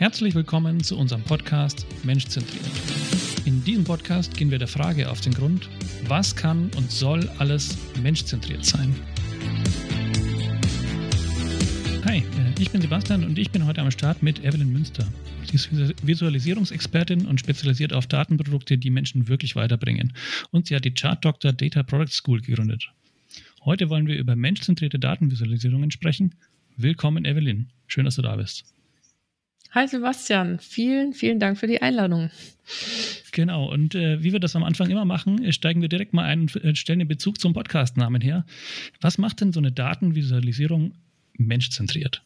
Herzlich willkommen zu unserem Podcast Menschzentriert. In diesem Podcast gehen wir der Frage auf den Grund, was kann und soll alles menschzentriert sein? Hi, äh, ich bin Sebastian und ich bin heute am Start mit Evelyn Münster. Sie ist Visualisierungsexpertin und spezialisiert auf Datenprodukte, die Menschen wirklich weiterbringen. Und sie hat die Chart Doctor Data Product School gegründet. Heute wollen wir über menschzentrierte Datenvisualisierungen sprechen. Willkommen, Evelyn. Schön, dass du da bist. Hi Sebastian, vielen, vielen Dank für die Einladung. Genau, und äh, wie wir das am Anfang immer machen, äh, steigen wir direkt mal ein und äh, stellen den Bezug zum Podcast-Namen her. Was macht denn so eine Datenvisualisierung menschzentriert?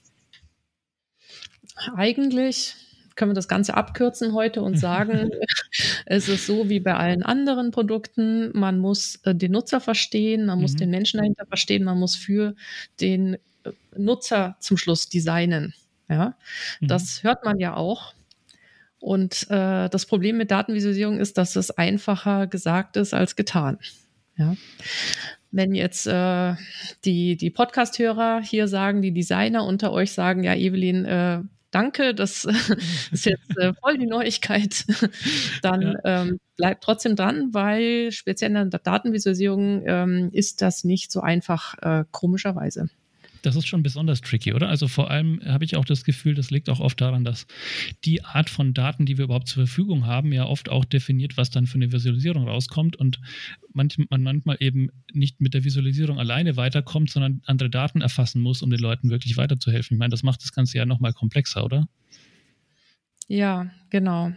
Eigentlich können wir das Ganze abkürzen heute und sagen, es ist so wie bei allen anderen Produkten, man muss äh, den Nutzer verstehen, man muss mhm. den Menschen dahinter verstehen, man muss für den äh, Nutzer zum Schluss designen. Ja, mhm. das hört man ja auch. Und äh, das Problem mit Datenvisualisierung ist, dass es einfacher gesagt ist als getan. Ja. Wenn jetzt äh, die, die Podcast-Hörer hier sagen, die Designer unter euch sagen, ja, Evelyn, äh, danke, das ist jetzt äh, voll die Neuigkeit, dann ja. ähm, bleibt trotzdem dran, weil speziell in der Datenvisualisierung ähm, ist das nicht so einfach, äh, komischerweise das ist schon besonders tricky, oder? Also vor allem habe ich auch das Gefühl, das liegt auch oft daran, dass die Art von Daten, die wir überhaupt zur Verfügung haben, ja oft auch definiert, was dann für eine Visualisierung rauskommt und manchmal, man manchmal eben nicht mit der Visualisierung alleine weiterkommt, sondern andere Daten erfassen muss, um den Leuten wirklich weiterzuhelfen. Ich meine, das macht das Ganze ja nochmal komplexer, oder? Ja, genau.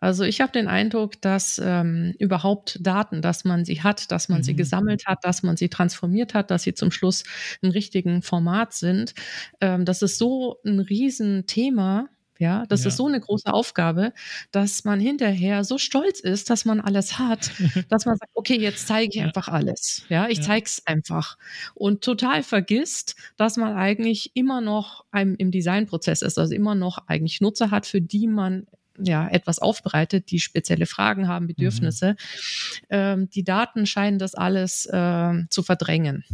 Also ich habe den Eindruck, dass ähm, überhaupt Daten, dass man sie hat, dass man mhm. sie gesammelt hat, dass man sie transformiert hat, dass sie zum Schluss im richtigen Format sind, ähm, das ist so ein Riesenthema, ja, das ja. ist so eine große Aufgabe, dass man hinterher so stolz ist, dass man alles hat, dass man sagt, okay, jetzt zeige ich ja. einfach alles. Ja, ich ja. zeige es einfach. Und total vergisst, dass man eigentlich immer noch im Designprozess ist, also immer noch eigentlich Nutzer hat, für die man ja, etwas aufbereitet, die spezielle Fragen haben, Bedürfnisse. Mhm. Ähm, die Daten scheinen das alles äh, zu verdrängen.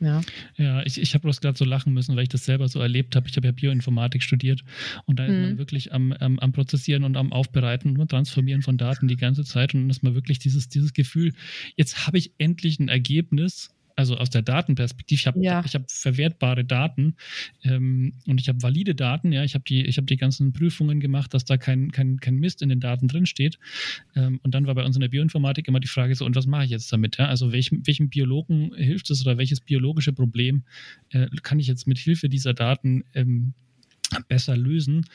Ja, ja ich, ich habe bloß gerade so lachen müssen, weil ich das selber so erlebt habe. Ich habe ja Bioinformatik studiert und da ist man mhm. wirklich am, am, am, Prozessieren und am Aufbereiten und Transformieren von Daten die ganze Zeit und dann ist man wirklich dieses, dieses Gefühl, jetzt habe ich endlich ein Ergebnis also aus der Datenperspektive, ich habe ja. ich hab verwertbare Daten ähm, und ich habe valide Daten, ja, ich habe die, ich habe die ganzen Prüfungen gemacht, dass da kein, kein, kein Mist in den Daten drinsteht. Ähm, und dann war bei uns in der Bioinformatik immer die Frage so, und was mache ich jetzt damit? Ja? Also welchem, welchem Biologen hilft es oder welches biologische Problem äh, kann ich jetzt mit Hilfe dieser Daten ähm, besser lösen?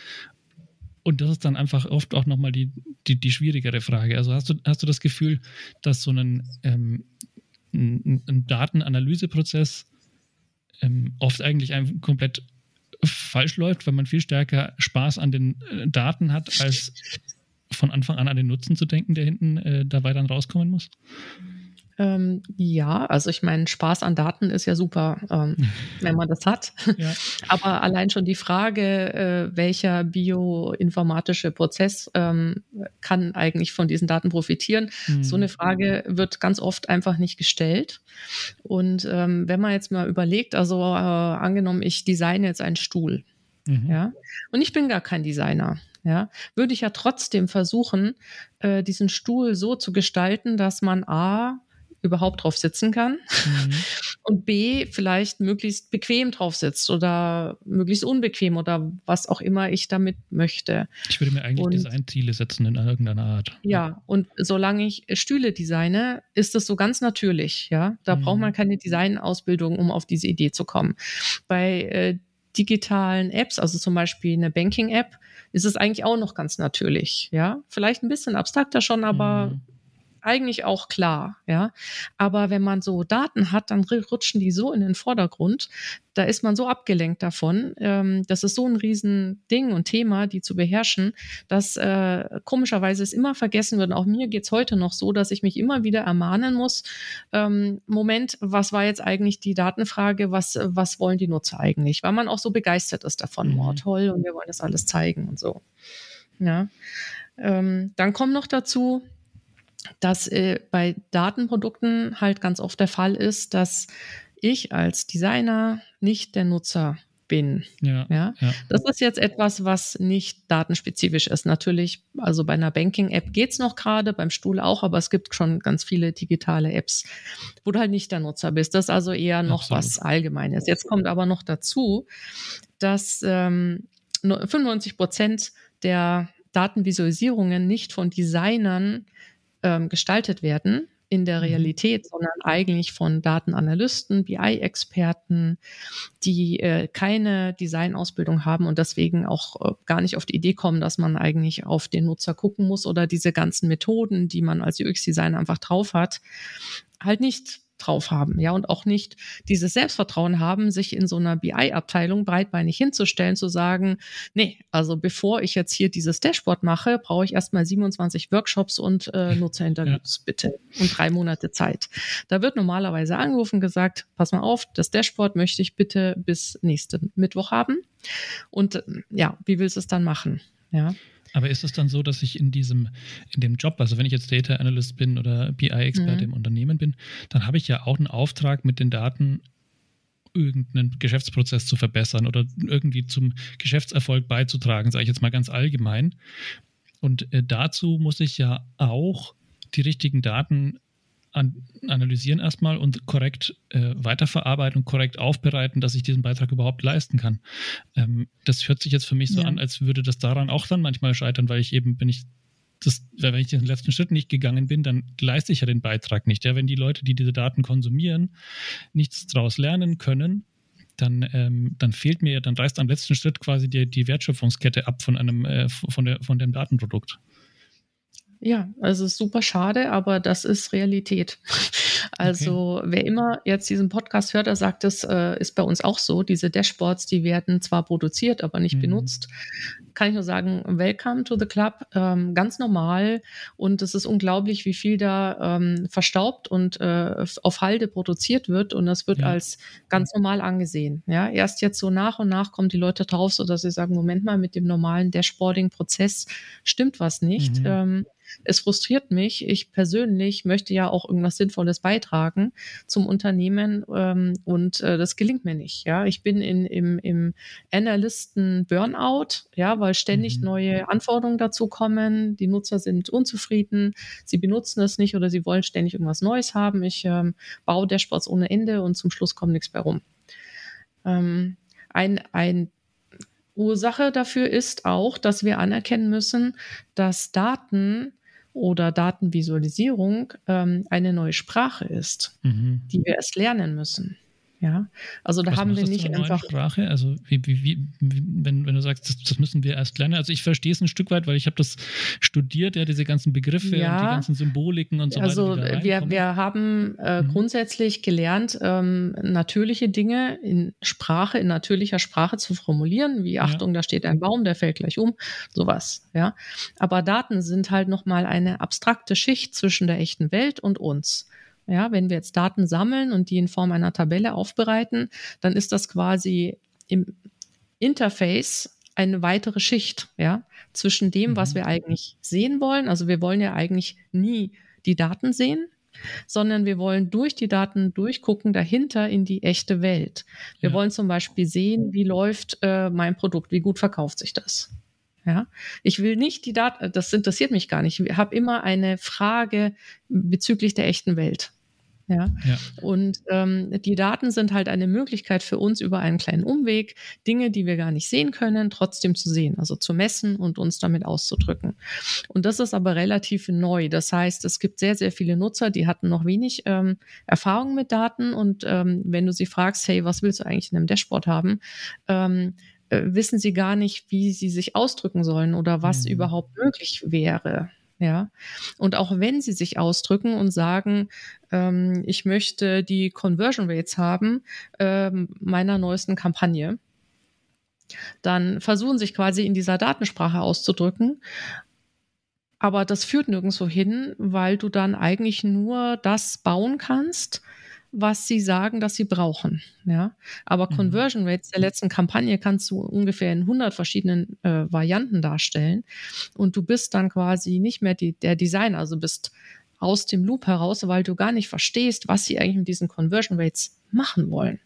Und das ist dann einfach oft auch nochmal die, die, die schwierigere Frage. Also hast du, hast du das Gefühl, dass so ein ähm, ein, ein Datenanalyseprozess ähm, oft eigentlich einfach komplett falsch läuft, weil man viel stärker Spaß an den äh, Daten hat, als von Anfang an an den Nutzen zu denken, der hinten äh, dabei dann rauskommen muss? Ähm, ja, also ich meine, Spaß an Daten ist ja super, ähm, wenn man das hat. Ja. Aber allein schon die Frage, äh, welcher bioinformatische Prozess ähm, kann eigentlich von diesen Daten profitieren, mhm. so eine Frage wird ganz oft einfach nicht gestellt. Und ähm, wenn man jetzt mal überlegt, also äh, angenommen, ich designe jetzt einen Stuhl. Mhm. Ja, und ich bin gar kein Designer ja, würde ich ja trotzdem versuchen, äh, diesen Stuhl so zu gestalten, dass man A, überhaupt drauf sitzen kann mhm. und B, vielleicht möglichst bequem drauf sitzt oder möglichst unbequem oder was auch immer ich damit möchte. Ich würde mir eigentlich und, Designziele setzen in irgendeiner Art. Ja, und solange ich Stühle designe, ist das so ganz natürlich, ja. Da mhm. braucht man keine Designausbildung, um auf diese Idee zu kommen. Bei äh, digitalen Apps, also zum Beispiel eine Banking-App, ist es eigentlich auch noch ganz natürlich, ja. Vielleicht ein bisschen abstrakter schon, aber mhm eigentlich auch klar, ja. Aber wenn man so Daten hat, dann rutschen die so in den Vordergrund. Da ist man so abgelenkt davon. Ähm, das ist so ein Riesending und Thema, die zu beherrschen, dass äh, komischerweise es immer vergessen wird. Und auch mir geht's heute noch so, dass ich mich immer wieder ermahnen muss, ähm, Moment, was war jetzt eigentlich die Datenfrage, was, was wollen die Nutzer eigentlich? Weil man auch so begeistert ist davon, mhm. oh toll, und wir wollen das alles zeigen und so. Ja. Ähm, dann kommt noch dazu, dass äh, bei Datenprodukten halt ganz oft der Fall ist, dass ich als Designer nicht der Nutzer bin. Ja, ja? ja, Das ist jetzt etwas, was nicht datenspezifisch ist. Natürlich, also bei einer Banking-App geht es noch gerade, beim Stuhl auch, aber es gibt schon ganz viele digitale Apps, wo du halt nicht der Nutzer bist. Das ist also eher noch Absolut. was Allgemeines. Jetzt kommt aber noch dazu, dass ähm, 95 Prozent der Datenvisualisierungen nicht von Designern ähm, gestaltet werden, in der mhm. Realität, sondern eigentlich von Datenanalysten, BI-Experten, die äh, keine Designausbildung haben und deswegen auch äh, gar nicht auf die Idee kommen, dass man eigentlich auf den Nutzer gucken muss oder diese ganzen Methoden, die man als UX-Designer einfach drauf hat, halt nicht drauf haben, ja, und auch nicht dieses Selbstvertrauen haben, sich in so einer BI-Abteilung breitbeinig hinzustellen, zu sagen, nee, also bevor ich jetzt hier dieses Dashboard mache, brauche ich erstmal 27 Workshops und äh, Nutzerinterviews, ja. bitte, und drei Monate Zeit. Da wird normalerweise angerufen gesagt, pass mal auf, das Dashboard möchte ich bitte bis nächsten Mittwoch haben. Und ja, wie willst du es dann machen? Ja. Aber ist es dann so, dass ich in diesem, in dem Job, also wenn ich jetzt Data Analyst bin oder BI-Experte mhm. im Unternehmen bin, dann habe ich ja auch einen Auftrag mit den Daten irgendeinen Geschäftsprozess zu verbessern oder irgendwie zum Geschäftserfolg beizutragen, sage ich jetzt mal ganz allgemein. Und äh, dazu muss ich ja auch die richtigen Daten an, analysieren erstmal und korrekt äh, weiterverarbeiten und korrekt aufbereiten, dass ich diesen Beitrag überhaupt leisten kann. Ähm, das hört sich jetzt für mich so ja. an, als würde das daran auch dann manchmal scheitern, weil ich eben, wenn ich das, wenn ich den letzten Schritt nicht gegangen bin, dann leiste ich ja den Beitrag nicht. Ja, wenn die Leute, die diese Daten konsumieren, nichts daraus lernen können, dann, ähm, dann fehlt mir, dann reißt am letzten Schritt quasi die, die Wertschöpfungskette ab von einem, äh, von, der, von dem Datenprodukt. Ja, also super schade, aber das ist Realität. Also okay. wer immer jetzt diesen Podcast hört, der sagt, das äh, ist bei uns auch so. Diese Dashboards, die werden zwar produziert, aber nicht mhm. benutzt. Kann ich nur sagen, welcome to the club, ähm, ganz normal. Und es ist unglaublich, wie viel da ähm, verstaubt und äh, auf Halde produziert wird. Und das wird ja. als ganz normal angesehen. Ja, erst jetzt so nach und nach kommen die Leute drauf, so dass sie sagen, Moment mal, mit dem normalen Dashboarding-Prozess stimmt was nicht. Mhm. Ähm, es frustriert mich. Ich persönlich möchte ja auch irgendwas Sinnvolles beitragen zum Unternehmen ähm, und äh, das gelingt mir nicht. Ja, ich bin in, im, im Analysten Burnout, ja, weil ständig mhm. neue Anforderungen dazu kommen. Die Nutzer sind unzufrieden, sie benutzen es nicht oder sie wollen ständig irgendwas Neues haben. Ich ähm, baue Dashboards ohne Ende und zum Schluss kommt nichts mehr rum. Ähm, ein, ein Ursache dafür ist auch, dass wir anerkennen müssen, dass Daten oder Datenvisualisierung ähm, eine neue Sprache ist, mhm. die wir erst lernen müssen. Ja, also da Was haben wir nicht einfach. Sprache? Also wie, wie, wie, wenn, wenn du sagst, das, das, müssen wir erst lernen. Also ich verstehe es ein Stück weit, weil ich habe das studiert, ja, diese ganzen Begriffe ja, und die ganzen Symboliken und so also weiter. Also wir, wir haben äh, mhm. grundsätzlich gelernt, ähm, natürliche Dinge in Sprache, in natürlicher Sprache zu formulieren, wie Achtung, ja. da steht ein Baum, der fällt gleich um, sowas. Ja, aber Daten sind halt nochmal eine abstrakte Schicht zwischen der echten Welt und uns. Ja, wenn wir jetzt Daten sammeln und die in Form einer Tabelle aufbereiten, dann ist das quasi im Interface eine weitere Schicht, ja, zwischen dem, was mhm. wir eigentlich sehen wollen. Also wir wollen ja eigentlich nie die Daten sehen, sondern wir wollen durch die Daten durchgucken dahinter in die echte Welt. Wir ja. wollen zum Beispiel sehen, wie läuft äh, mein Produkt, wie gut verkauft sich das. Ja, ich will nicht die Daten, das interessiert mich gar nicht. Ich habe immer eine Frage bezüglich der echten Welt. Ja. ja. Und ähm, die Daten sind halt eine Möglichkeit für uns über einen kleinen Umweg, Dinge, die wir gar nicht sehen können, trotzdem zu sehen, also zu messen und uns damit auszudrücken. Und das ist aber relativ neu. Das heißt, es gibt sehr, sehr viele Nutzer, die hatten noch wenig ähm, Erfahrung mit Daten. Und ähm, wenn du sie fragst, hey, was willst du eigentlich in einem Dashboard haben? Ähm, äh, wissen sie gar nicht, wie sie sich ausdrücken sollen oder was mhm. überhaupt möglich wäre. Ja, und auch wenn sie sich ausdrücken und sagen, ähm, ich möchte die Conversion Rates haben ähm, meiner neuesten Kampagne, dann versuchen sich quasi in dieser Datensprache auszudrücken. Aber das führt nirgendwo hin, weil du dann eigentlich nur das bauen kannst, was sie sagen, dass sie brauchen. Ja, aber mhm. Conversion Rates der letzten Kampagne kannst du ungefähr in 100 verschiedenen äh, Varianten darstellen und du bist dann quasi nicht mehr die, der Designer, also bist aus dem Loop heraus, weil du gar nicht verstehst, was sie eigentlich mit diesen Conversion Rates machen wollen.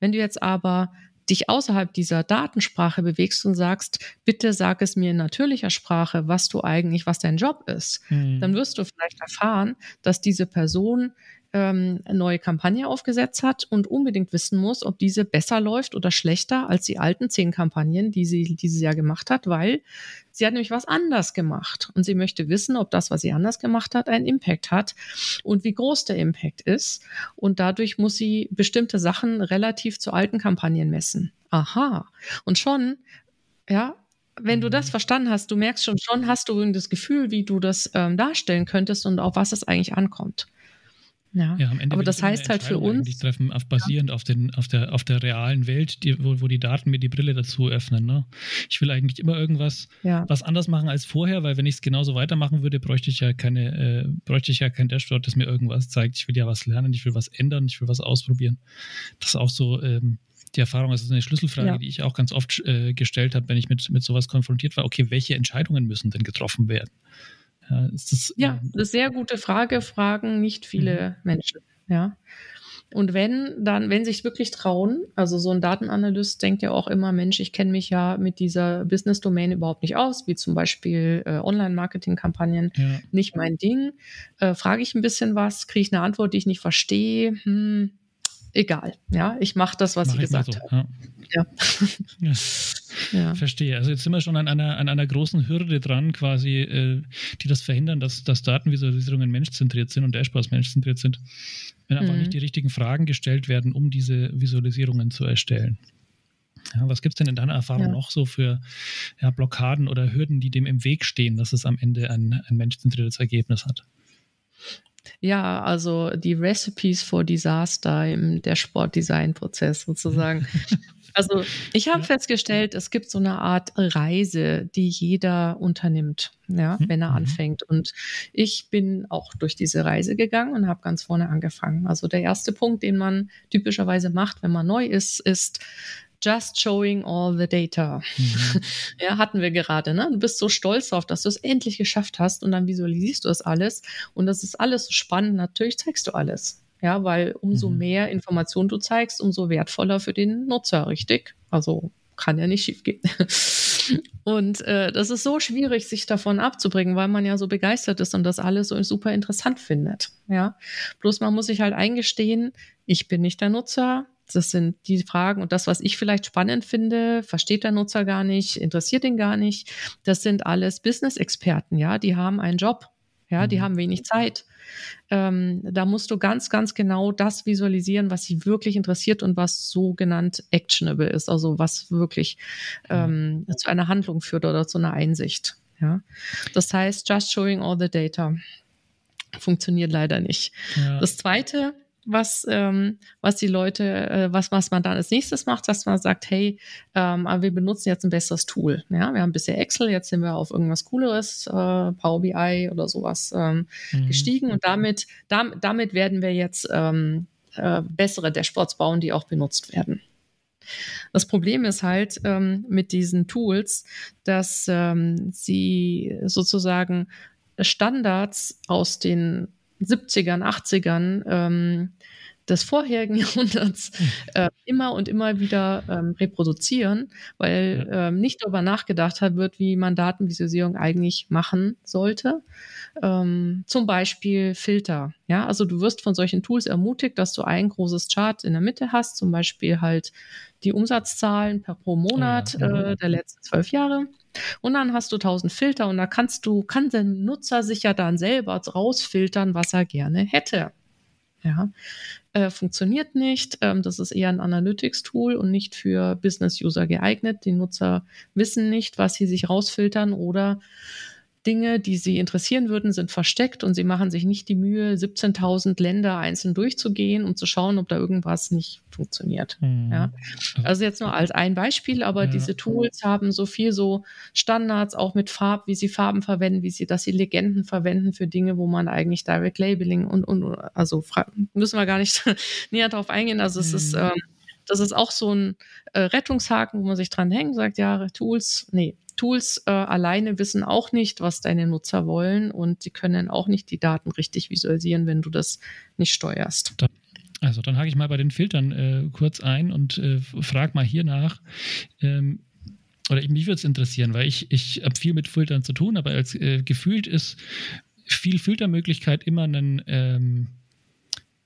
Wenn du jetzt aber dich außerhalb dieser Datensprache bewegst und sagst, bitte sag es mir in natürlicher Sprache, was du eigentlich, was dein Job ist, mhm. dann wirst du vielleicht erfahren, dass diese Person ähm, eine neue Kampagne aufgesetzt hat und unbedingt wissen muss, ob diese besser läuft oder schlechter als die alten zehn Kampagnen, die sie dieses Jahr gemacht hat, weil sie hat nämlich was anders gemacht und sie möchte wissen, ob das, was sie anders gemacht hat, einen Impact hat und wie groß der Impact ist. Und dadurch muss sie bestimmte Sachen relativ zu alten Kampagnen messen. Aha. Und schon, ja, wenn du das mhm. verstanden hast, du merkst schon, schon hast du das Gefühl, wie du das ähm, darstellen könntest und auf was es eigentlich ankommt. Ja, ja am Ende aber das heißt halt für uns. Treffen auf, basierend ja. auf, den, auf, der, auf der realen Welt, die, wo, wo die Daten mir die Brille dazu öffnen. Ne? Ich will eigentlich immer irgendwas ja. was anders machen als vorher, weil wenn ich es genauso weitermachen würde, bräuchte ich ja keine, äh, bräuchte ich ja kein Dashboard, das mir irgendwas zeigt. Ich will ja was lernen, ich will was ändern, ich will was ausprobieren. Das ist auch so ähm, die Erfahrung, das ist eine Schlüsselfrage, ja. die ich auch ganz oft äh, gestellt habe, wenn ich mit, mit sowas konfrontiert war. Okay, welche Entscheidungen müssen denn getroffen werden? Ja, ist das, ja, ähm, eine sehr gute Frage, fragen nicht viele mhm. Menschen. Ja. Und wenn dann, wenn sich wirklich trauen, also so ein Datenanalyst denkt ja auch immer, Mensch, ich kenne mich ja mit dieser Business-Domain überhaupt nicht aus, wie zum Beispiel äh, Online-Marketing-Kampagnen, ja. nicht mein Ding. Äh, Frage ich ein bisschen was, kriege ich eine Antwort, die ich nicht verstehe, hm, egal. Ja, ich mache das, was mach sie gesagt so, haben. Ja. ja. ja. Verstehe. Also jetzt sind wir schon an einer, an einer großen Hürde dran, quasi, äh, die das verhindern, dass, dass Datenvisualisierungen menschzentriert sind und Dashboards menschzentriert sind, wenn einfach mhm. nicht die richtigen Fragen gestellt werden, um diese Visualisierungen zu erstellen. Ja, was gibt es denn in deiner Erfahrung ja. noch so für ja, Blockaden oder Hürden, die dem im Weg stehen, dass es am Ende ein, ein menschzentriertes Ergebnis hat? Ja, also die Recipes for Disaster im der Sportdesign-Prozess sozusagen. also ich habe festgestellt, es gibt so eine Art Reise, die jeder unternimmt, ja, mhm. wenn er mhm. anfängt. Und ich bin auch durch diese Reise gegangen und habe ganz vorne angefangen. Also der erste Punkt, den man typischerweise macht, wenn man neu ist, ist just showing all the data. Mhm. Ja, hatten wir gerade, ne? Du bist so stolz darauf, dass du es endlich geschafft hast und dann visualisierst du das alles und das ist alles so spannend. Natürlich zeigst du alles. Ja, weil umso mhm. mehr Informationen du zeigst, umso wertvoller für den Nutzer, richtig? Also kann ja nicht schief gehen. Und äh, das ist so schwierig, sich davon abzubringen, weil man ja so begeistert ist und das alles so super interessant findet. Ja, bloß man muss sich halt eingestehen, ich bin nicht der Nutzer, das sind die Fragen und das, was ich vielleicht spannend finde, versteht der Nutzer gar nicht, interessiert ihn gar nicht. Das sind alles Business-Experten, ja, die haben einen Job, ja, die mhm. haben wenig Zeit. Ähm, da musst du ganz, ganz genau das visualisieren, was sie wirklich interessiert und was sogenannt actionable ist, also was wirklich ähm, zu einer Handlung führt oder zu einer Einsicht. Ja, das heißt, just showing all the data funktioniert leider nicht. Ja. Das zweite was, ähm, was die Leute, äh, was, was man dann als nächstes macht, dass man sagt, hey, ähm, aber wir benutzen jetzt ein besseres Tool. Ja, wir haben bisher Excel, jetzt sind wir auf irgendwas Cooleres, äh, Power BI oder sowas ähm, mhm. gestiegen und damit, dam, damit werden wir jetzt ähm, äh, bessere Dashboards bauen, die auch benutzt werden. Das Problem ist halt ähm, mit diesen Tools, dass ähm, sie sozusagen Standards aus den 70ern, 80ern ähm, des vorherigen Jahrhunderts äh, immer und immer wieder ähm, reproduzieren, weil ähm, nicht darüber nachgedacht hat wird, wie man Datenvisualisierung eigentlich machen sollte. Ähm, zum Beispiel Filter. Ja, also du wirst von solchen Tools ermutigt, dass du ein großes Chart in der Mitte hast, zum Beispiel halt die Umsatzzahlen per pro Monat oh ja. äh, der letzten zwölf Jahre. Und dann hast du 1000 Filter und da kannst du, kann der Nutzer sich ja dann selber rausfiltern, was er gerne hätte. Ja, äh, funktioniert nicht. Ähm, das ist eher ein Analytics-Tool und nicht für Business-User geeignet. Die Nutzer wissen nicht, was sie sich rausfiltern oder Dinge, die sie interessieren würden, sind versteckt und sie machen sich nicht die Mühe, 17.000 Länder einzeln durchzugehen, um zu schauen, ob da irgendwas nicht funktioniert. Mhm. Ja. Also jetzt nur als ein Beispiel, aber ja. diese Tools haben so viel so Standards, auch mit Farb, wie sie Farben verwenden, wie sie, dass sie Legenden verwenden für Dinge, wo man eigentlich Direct Labeling und, und also müssen wir gar nicht näher drauf eingehen. Also es ist, mhm. ähm, das ist auch so ein äh, Rettungshaken, wo man sich dran hängt, sagt, ja, Tools, nee, Tools äh, alleine wissen auch nicht, was deine Nutzer wollen und sie können auch nicht die Daten richtig visualisieren, wenn du das nicht steuerst. Also dann hake ich mal bei den Filtern äh, kurz ein und äh, frage mal hier nach. Ähm, oder mich würde es interessieren, weil ich, ich habe viel mit Filtern zu tun, aber als äh, gefühlt ist viel Filtermöglichkeit immer ein, ähm,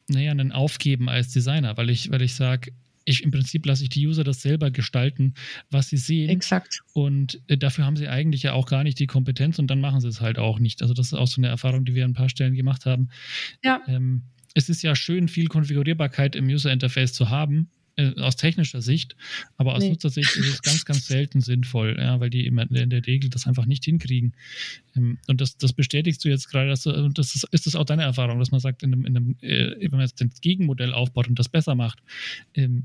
naja, Aufgeben als Designer, weil ich, weil ich sage, ich, im Prinzip lasse ich die User das selber gestalten, was sie sehen. Exakt. Und äh, dafür haben sie eigentlich ja auch gar nicht die Kompetenz und dann machen sie es halt auch nicht. Also das ist auch so eine Erfahrung, die wir an ein paar Stellen gemacht haben. Ja. Ähm, es ist ja schön, viel Konfigurierbarkeit im User Interface zu haben, äh, aus technischer Sicht, aber aus nee. Nutzersicht ist es ganz, ganz selten sinnvoll, ja, weil die immer in der Regel das einfach nicht hinkriegen. Ähm, und das, das bestätigst du jetzt gerade, dass du, das ist, ist das auch deine Erfahrung, dass man sagt, in einem, in einem, äh, wenn man jetzt das Gegenmodell aufbaut und das besser macht, ähm,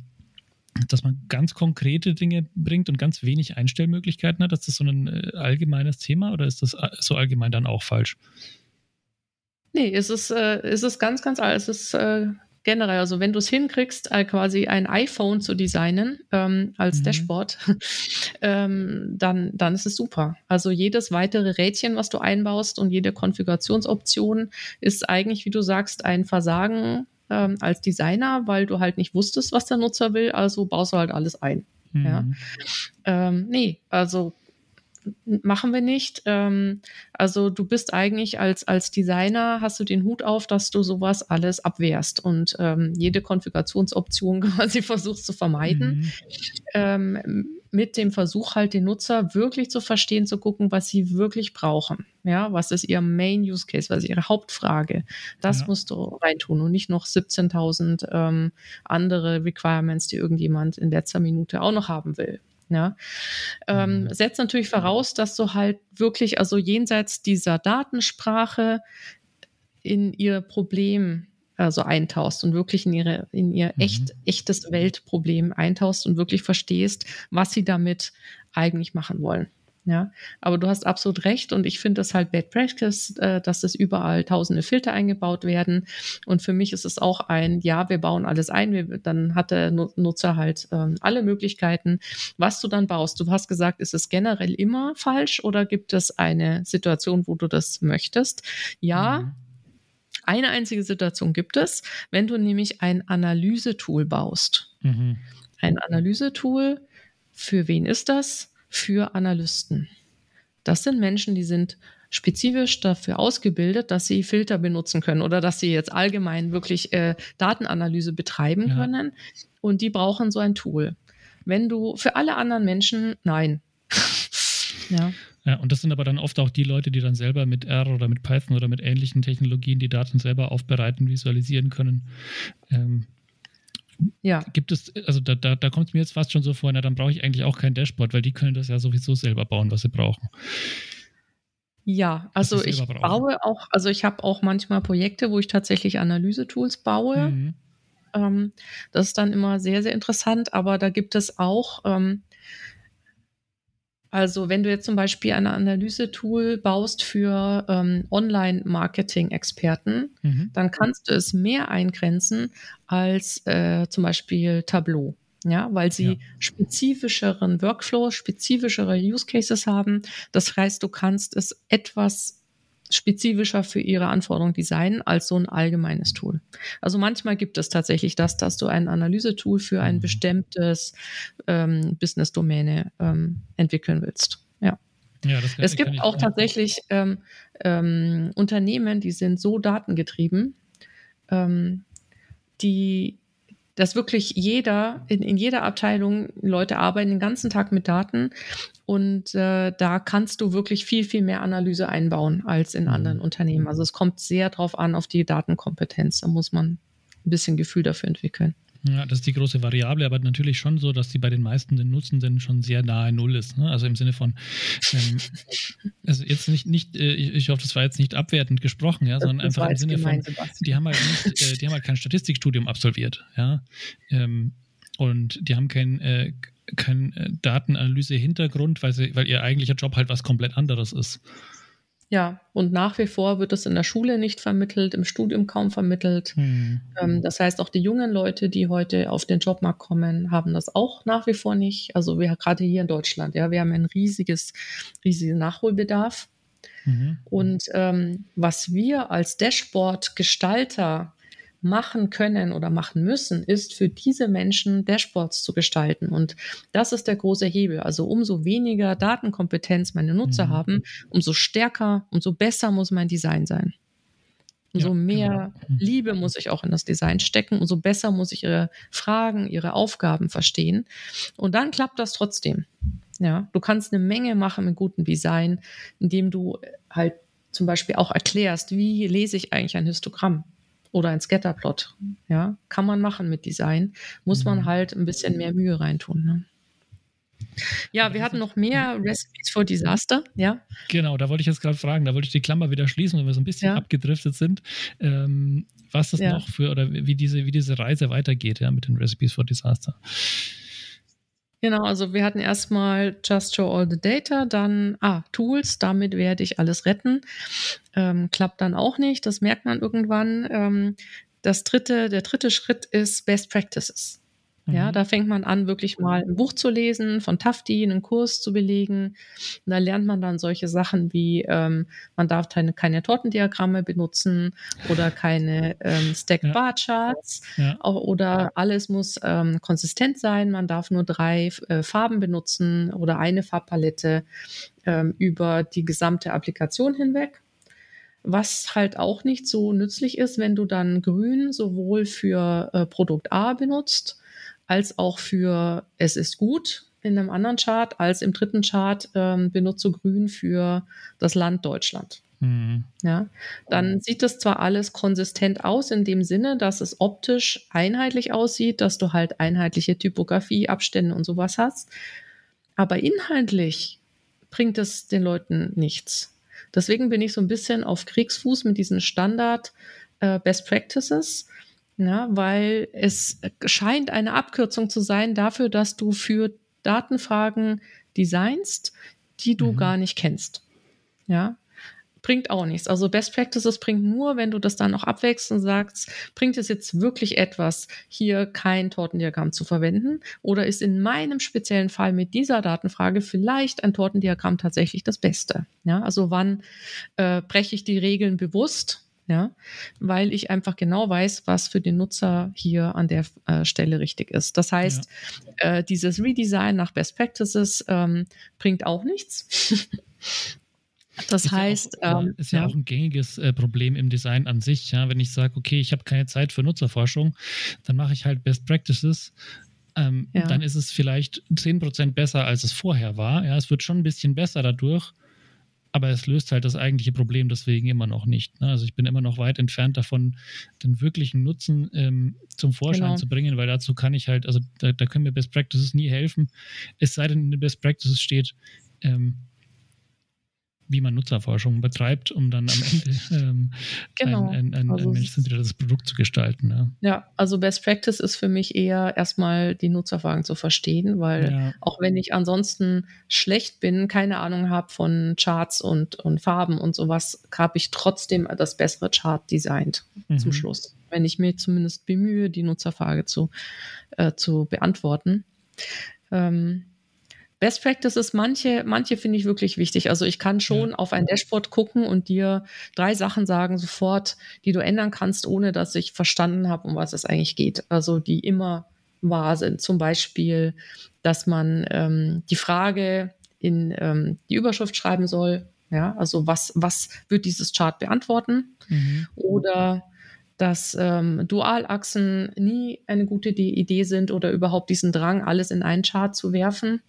dass man ganz konkrete Dinge bringt und ganz wenig Einstellmöglichkeiten hat. Ist das so ein äh, allgemeines Thema oder ist das äh, so allgemein dann auch falsch? Nee, es ist, äh, es ist ganz, ganz alles. Es ist äh, generell, also wenn du es hinkriegst, äh, quasi ein iPhone zu designen ähm, als mhm. Dashboard, ähm, dann, dann ist es super. Also jedes weitere Rädchen, was du einbaust und jede Konfigurationsoption ist eigentlich, wie du sagst, ein Versagen ähm, als Designer, weil du halt nicht wusstest, was der Nutzer will, also baust du halt alles ein. Mhm. Ja. Ähm, nee, also machen wir nicht. Ähm, also du bist eigentlich als, als Designer, hast du den Hut auf, dass du sowas alles abwehrst und ähm, jede Konfigurationsoption quasi versuchst zu vermeiden. Mhm. Ähm, mit dem Versuch halt den Nutzer wirklich zu verstehen, zu gucken, was sie wirklich brauchen. Ja, was ist ihr Main Use Case, was ist ihre Hauptfrage? Das ja. musst du reintun und nicht noch 17.000 ähm, andere Requirements, die irgendjemand in letzter Minute auch noch haben will. Ja. Ähm, mhm. setzt natürlich voraus, dass du halt wirklich, also jenseits dieser Datensprache in ihr Problem also eintauchst und wirklich in ihre, in ihr mhm. echt, echtes Weltproblem eintauchst und wirklich verstehst, was sie damit eigentlich machen wollen. Ja, aber du hast absolut recht und ich finde das halt Bad Practice, äh, dass es überall tausende Filter eingebaut werden. Und für mich ist es auch ein, ja, wir bauen alles ein, wir, dann hat der Nutzer halt ähm, alle Möglichkeiten. Was du dann baust, du hast gesagt, ist es generell immer falsch oder gibt es eine Situation, wo du das möchtest? Ja. Mhm. Eine einzige Situation gibt es, wenn du nämlich ein Analysetool baust. Mhm. Ein Analysetool, für wen ist das? Für Analysten. Das sind Menschen, die sind spezifisch dafür ausgebildet, dass sie Filter benutzen können oder dass sie jetzt allgemein wirklich äh, Datenanalyse betreiben ja. können. Und die brauchen so ein Tool. Wenn du für alle anderen Menschen, nein. ja. Ja, und das sind aber dann oft auch die Leute, die dann selber mit R oder mit Python oder mit ähnlichen Technologien die Daten selber aufbereiten, visualisieren können. Ähm, ja. Gibt es, also da, da, da kommt es mir jetzt fast schon so vor, na, dann brauche ich eigentlich auch kein Dashboard, weil die können das ja sowieso selber bauen, was sie brauchen. Ja, also ich baue auch, also ich habe auch manchmal Projekte, wo ich tatsächlich Analyse-Tools baue. Mhm. Ähm, das ist dann immer sehr, sehr interessant, aber da gibt es auch ähm, also wenn du jetzt zum Beispiel ein Analyse-Tool baust für ähm, Online-Marketing-Experten, mhm. dann kannst du es mehr eingrenzen als äh, zum Beispiel Tableau. Ja, weil sie ja. spezifischeren Workflows, spezifischere Use Cases haben. Das heißt, du kannst es etwas spezifischer für ihre Anforderungen designen als so ein allgemeines Tool. Also manchmal gibt es tatsächlich das, dass du ein Analysetool für ein mhm. bestimmtes ähm, Business-Domäne ähm, entwickeln willst. Ja. ja kann, es gibt auch tatsächlich ähm, ähm, Unternehmen, die sind so datengetrieben, ähm, die dass wirklich jeder, in, in jeder Abteilung, Leute arbeiten den ganzen Tag mit Daten und äh, da kannst du wirklich viel, viel mehr Analyse einbauen als in mhm. anderen Unternehmen. Also es kommt sehr drauf an, auf die Datenkompetenz. Da muss man ein bisschen Gefühl dafür entwickeln. Ja, das ist die große Variable, aber natürlich schon so, dass die bei den meisten den Nutzenden schon sehr nahe Null ist. Ne? Also im Sinne von, ähm, also jetzt nicht, nicht äh, ich hoffe, das war jetzt nicht abwertend gesprochen, ja, sondern einfach im Sinne von, die haben halt nicht, äh, die haben halt kein Statistikstudium absolviert, ja. Ähm, und die haben kein, äh, kein äh, Datenanalyse-Hintergrund, weil, weil ihr eigentlicher Job halt was komplett anderes ist. Ja, und nach wie vor wird es in der Schule nicht vermittelt, im Studium kaum vermittelt. Mhm. Ähm, das heißt, auch die jungen Leute, die heute auf den Jobmarkt kommen, haben das auch nach wie vor nicht. Also wir gerade hier in Deutschland, ja, wir haben ein riesiges, riesigen Nachholbedarf. Mhm. Und ähm, was wir als Dashboard-Gestalter machen können oder machen müssen, ist für diese Menschen Dashboards zu gestalten. Und das ist der große Hebel. Also umso weniger Datenkompetenz meine Nutzer mhm. haben, umso stärker, umso besser muss mein Design sein. Umso ja, mehr genau. Liebe muss ich auch in das Design stecken, umso besser muss ich ihre Fragen, ihre Aufgaben verstehen. Und dann klappt das trotzdem. Ja, du kannst eine Menge machen mit gutem Design, indem du halt zum Beispiel auch erklärst, wie lese ich eigentlich ein Histogramm oder ein Scatterplot. Ja, kann man machen mit Design, muss man mhm. halt ein bisschen mehr Mühe reintun. Ne? Ja, wir hatten noch mehr Recipes for Disaster, ja. Genau, da wollte ich jetzt gerade fragen, da wollte ich die Klammer wieder schließen, weil wir so ein bisschen ja. abgedriftet sind. Ähm, was das ja. noch für oder wie diese, wie diese Reise weitergeht, ja, mit den Recipes for Disaster. Genau, also wir hatten erstmal Just Show All the Data, dann ah, Tools, damit werde ich alles retten. Ähm, klappt dann auch nicht, das merkt man irgendwann. Ähm, das dritte, der dritte Schritt ist Best Practices. Ja, mhm. da fängt man an, wirklich mal ein Buch zu lesen, von Tafti einen Kurs zu belegen. Und da lernt man dann solche Sachen wie, ähm, man darf keine, keine Tortendiagramme benutzen oder keine ähm, Stacked Bar Charts ja. oder alles muss ähm, konsistent sein. Man darf nur drei äh, Farben benutzen oder eine Farbpalette ähm, über die gesamte Applikation hinweg. Was halt auch nicht so nützlich ist, wenn du dann grün sowohl für äh, Produkt A benutzt, als auch für Es ist gut in einem anderen Chart, als im dritten Chart ähm, benutze grün für das Land Deutschland. Mhm. Ja, dann sieht das zwar alles konsistent aus in dem Sinne, dass es optisch einheitlich aussieht, dass du halt einheitliche Typografie, Abstände und sowas hast, aber inhaltlich bringt es den Leuten nichts. Deswegen bin ich so ein bisschen auf Kriegsfuß mit diesen Standard äh, Best Practices, ja, weil es scheint eine Abkürzung zu sein dafür, dass du für Datenfragen designst, die du mhm. gar nicht kennst. Ja, bringt auch nichts. Also Best Practices bringt nur, wenn du das dann auch abwächst und sagst, bringt es jetzt wirklich etwas, hier kein Tortendiagramm zu verwenden? Oder ist in meinem speziellen Fall mit dieser Datenfrage vielleicht ein Tortendiagramm tatsächlich das Beste? Ja, also wann äh, breche ich die Regeln bewusst? Ja, weil ich einfach genau weiß, was für den Nutzer hier an der äh, Stelle richtig ist. Das heißt, ja. äh, dieses Redesign nach Best Practices ähm, bringt auch nichts. Das ist heißt, ja auch, ähm, ist ja, ja, auch ein gängiges äh, Problem im Design an sich. Ja? Wenn ich sage, okay, ich habe keine Zeit für Nutzerforschung, dann mache ich halt Best Practices. Ähm, ja. Dann ist es vielleicht 10% besser, als es vorher war. Ja, es wird schon ein bisschen besser dadurch aber es löst halt das eigentliche Problem deswegen immer noch nicht. Ne? Also ich bin immer noch weit entfernt davon, den wirklichen Nutzen ähm, zum Vorschein genau. zu bringen, weil dazu kann ich halt, also da, da, können mir Best Practices nie helfen, es sei denn, in den Best Practices steht, ähm, wie man Nutzerforschung betreibt, um dann am Ende ähm, genau. ein, ein, ein, also ein menschzentriertes Produkt zu gestalten. Ja. ja. also Best Practice ist für mich eher erstmal die Nutzerfragen zu verstehen, weil ja. auch wenn ich ansonsten schlecht bin, keine Ahnung habe von Charts und, und Farben und sowas, habe ich trotzdem das bessere Chart designt mhm. zum Schluss. Wenn ich mir zumindest bemühe, die Nutzerfrage zu, äh, zu beantworten. Ähm, Best Practices, manche, manche finde ich wirklich wichtig. Also ich kann schon ja. auf ein Dashboard gucken und dir drei Sachen sagen sofort, die du ändern kannst, ohne dass ich verstanden habe, um was es eigentlich geht. Also die immer wahr sind. Zum Beispiel, dass man ähm, die Frage in ähm, die Überschrift schreiben soll. Ja, also was, was wird dieses Chart beantworten? Mhm. Oder dass ähm, Dualachsen nie eine gute Idee sind oder überhaupt diesen Drang, alles in einen Chart zu werfen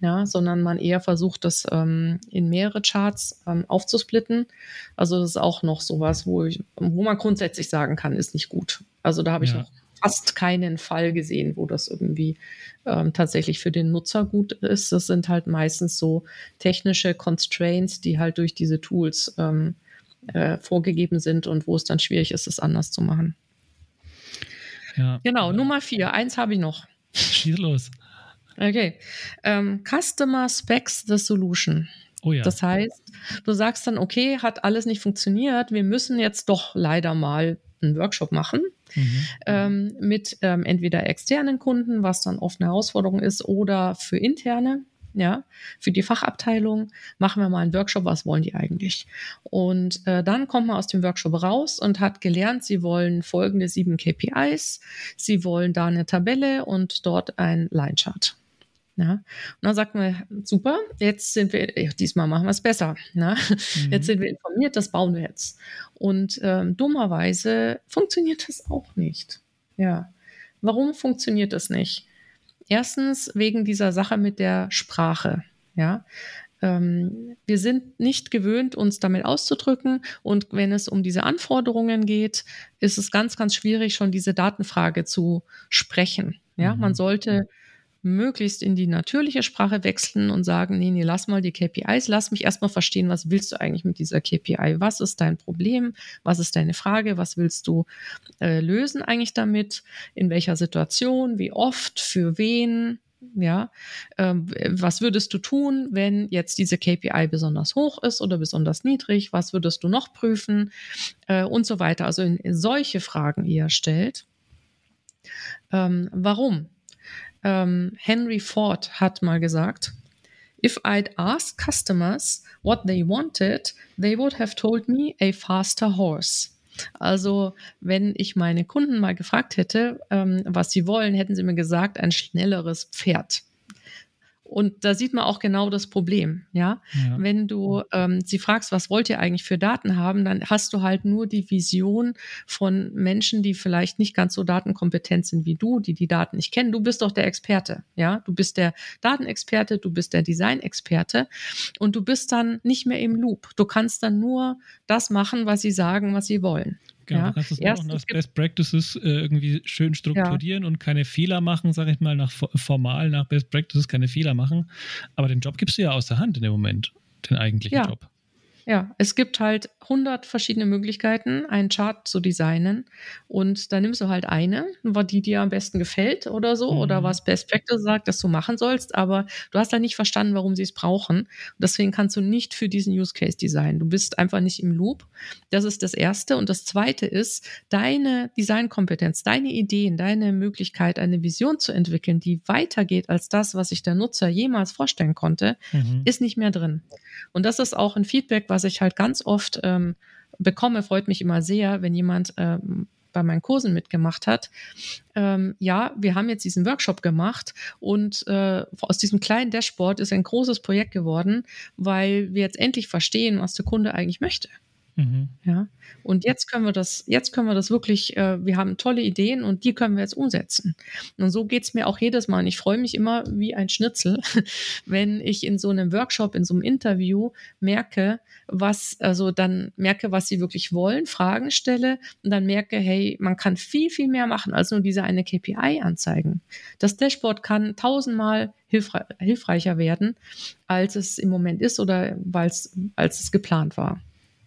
ja, sondern man eher versucht, das ähm, in mehrere Charts ähm, aufzusplitten. Also das ist auch noch sowas, wo, ich, wo man grundsätzlich sagen kann, ist nicht gut. Also da habe ich noch fast keinen Fall gesehen, wo das irgendwie ähm, tatsächlich für den Nutzer gut ist. Das sind halt meistens so technische Constraints, die halt durch diese Tools ähm, äh, vorgegeben sind und wo es dann schwierig ist, es anders zu machen. Ja. Genau, Nummer vier. Eins habe ich noch. Schieß los. Okay. Ähm, Customer Specs the Solution. Oh ja. Das heißt, du sagst dann, okay, hat alles nicht funktioniert, wir müssen jetzt doch leider mal einen Workshop machen mhm. ähm, mit ähm, entweder externen Kunden, was dann oft eine Herausforderung ist, oder für interne. ja, für die Fachabteilung machen wir mal einen Workshop, was wollen die eigentlich? Und äh, dann kommt man aus dem Workshop raus und hat gelernt, sie wollen folgende sieben KPIs, sie wollen da eine Tabelle und dort ein Line-Chart. Ja, und dann sagt man, super, jetzt sind wir, ja, diesmal machen wir es besser. Ne? Mhm. Jetzt sind wir informiert, das bauen wir jetzt. Und ähm, dummerweise funktioniert das auch nicht. Ja. Warum funktioniert das nicht? Erstens wegen dieser Sache mit der Sprache. Ja, ähm, wir sind nicht gewöhnt, uns damit auszudrücken. Und wenn es um diese Anforderungen geht, ist es ganz, ganz schwierig, schon diese Datenfrage zu sprechen. Ja, mhm. man sollte möglichst in die natürliche Sprache wechseln und sagen, nee, nee, lass mal die KPIs, lass mich erstmal verstehen, was willst du eigentlich mit dieser KPI? Was ist dein Problem? Was ist deine Frage? Was willst du äh, lösen eigentlich damit? In welcher Situation? Wie oft? Für wen? Ja, ähm, was würdest du tun, wenn jetzt diese KPI besonders hoch ist oder besonders niedrig? Was würdest du noch prüfen? Äh, und so weiter. Also in, in solche Fragen eher stellt. Ähm, warum? Ähm, Henry Ford hat mal gesagt, If I'd asked customers what they wanted, they would have told me a faster horse. Also, wenn ich meine Kunden mal gefragt hätte, ähm, was sie wollen, hätten sie mir gesagt, ein schnelleres Pferd. Und da sieht man auch genau das Problem. Ja, ja. wenn du ähm, sie fragst, was wollt ihr eigentlich für Daten haben, dann hast du halt nur die Vision von Menschen, die vielleicht nicht ganz so datenkompetent sind wie du, die die Daten nicht kennen. Du bist doch der Experte. Ja, du bist der Datenexperte, du bist der Designexperte und du bist dann nicht mehr im Loop. Du kannst dann nur das machen, was sie sagen, was sie wollen. Genau, ja. du kannst das Erst, auch nach Best Practices äh, irgendwie schön strukturieren ja. und keine Fehler machen, sage ich mal, nach formal, nach Best Practices keine Fehler machen. Aber den Job gibst du ja aus der Hand in dem Moment, den eigentlichen ja. Job. Ja, es gibt halt 100 verschiedene Möglichkeiten, einen Chart zu designen. Und da nimmst du halt eine, die dir am besten gefällt oder so, mhm. oder was Best Practice sagt, dass du machen sollst. Aber du hast halt nicht verstanden, warum sie es brauchen. Und deswegen kannst du nicht für diesen Use Case designen. Du bist einfach nicht im Loop. Das ist das Erste. Und das Zweite ist, deine Designkompetenz, deine Ideen, deine Möglichkeit, eine Vision zu entwickeln, die weitergeht als das, was sich der Nutzer jemals vorstellen konnte, mhm. ist nicht mehr drin. Und das ist auch ein Feedback, was ich halt ganz oft ähm, bekomme, freut mich immer sehr, wenn jemand ähm, bei meinen Kursen mitgemacht hat. Ähm, ja, wir haben jetzt diesen Workshop gemacht und äh, aus diesem kleinen Dashboard ist ein großes Projekt geworden, weil wir jetzt endlich verstehen, was der Kunde eigentlich möchte. Mhm. Ja. Und jetzt können wir das, jetzt können wir das wirklich, äh, wir haben tolle Ideen und die können wir jetzt umsetzen. Und so geht's mir auch jedes Mal. Und ich freue mich immer wie ein Schnitzel, wenn ich in so einem Workshop, in so einem Interview merke, was, also dann merke, was sie wirklich wollen, Fragen stelle und dann merke, hey, man kann viel, viel mehr machen als nur diese eine KPI anzeigen. Das Dashboard kann tausendmal hilfre hilfreicher werden, als es im Moment ist oder als es geplant war.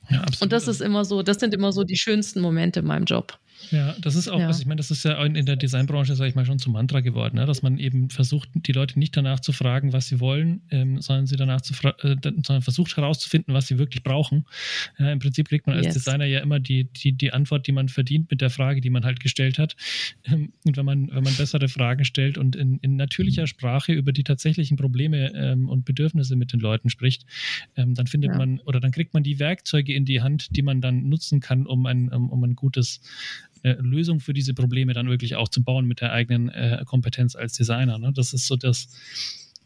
Ja, und das ist immer so, das sind immer so die schönsten Momente in meinem Job. Ja, das ist auch, ja. also ich meine, das ist ja in der Designbranche, sage ich mal, schon zum Mantra geworden, ne? dass man eben versucht, die Leute nicht danach zu fragen, was sie wollen, ähm, sondern sie danach zu äh, sondern versucht herauszufinden, was sie wirklich brauchen. Ja, Im Prinzip kriegt man als yes. Designer ja immer die, die, die Antwort, die man verdient mit der Frage, die man halt gestellt hat. Ähm, und wenn man, wenn man bessere Fragen stellt und in, in natürlicher Sprache über die tatsächlichen Probleme ähm, und Bedürfnisse mit den Leuten spricht, ähm, dann findet ja. man oder dann kriegt man die Werkzeuge in die Hand, die man dann nutzen kann, um ein, um, um ein gutes äh, Lösung für diese Probleme dann wirklich auch zu bauen mit der eigenen äh, Kompetenz als Designer. Ne? Das ist so das,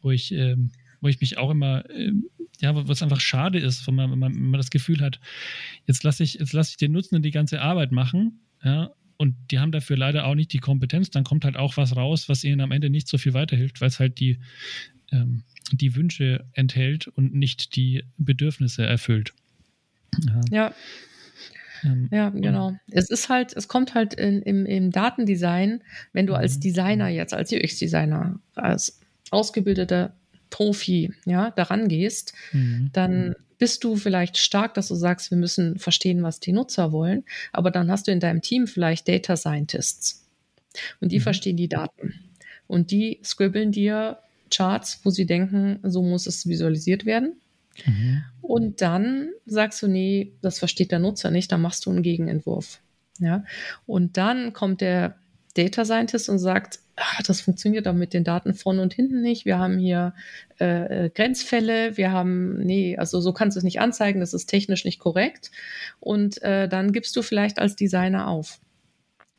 wo ich, äh, wo ich mich auch immer, äh, ja, was einfach schade ist, wenn man, wenn man, wenn man das Gefühl hat, jetzt lasse ich, jetzt ich den Nutzenden die ganze Arbeit machen, ja, und die haben dafür leider auch nicht die Kompetenz, dann kommt halt auch was raus, was ihnen am Ende nicht so viel weiterhilft, weil es halt die, ähm, die Wünsche enthält und nicht die Bedürfnisse erfüllt. Ja. ja. Ähm, ja, genau. Es ist halt, es kommt halt in, im, im Datendesign, wenn du als mhm. Designer jetzt, als UX-Designer, als ausgebildeter Profi, ja, daran gehst, mhm. dann bist du vielleicht stark, dass du sagst, wir müssen verstehen, was die Nutzer wollen, aber dann hast du in deinem Team vielleicht Data Scientists und die mhm. verstehen die Daten und die scribbeln dir Charts, wo sie denken, so muss es visualisiert werden. Mhm. Und dann sagst du, nee, das versteht der Nutzer nicht, dann machst du einen Gegenentwurf. Ja? Und dann kommt der Data Scientist und sagt, ach, das funktioniert doch mit den Daten vorne und hinten nicht. Wir haben hier äh, äh, Grenzfälle, wir haben, nee, also so kannst du es nicht anzeigen, das ist technisch nicht korrekt. Und äh, dann gibst du vielleicht als Designer auf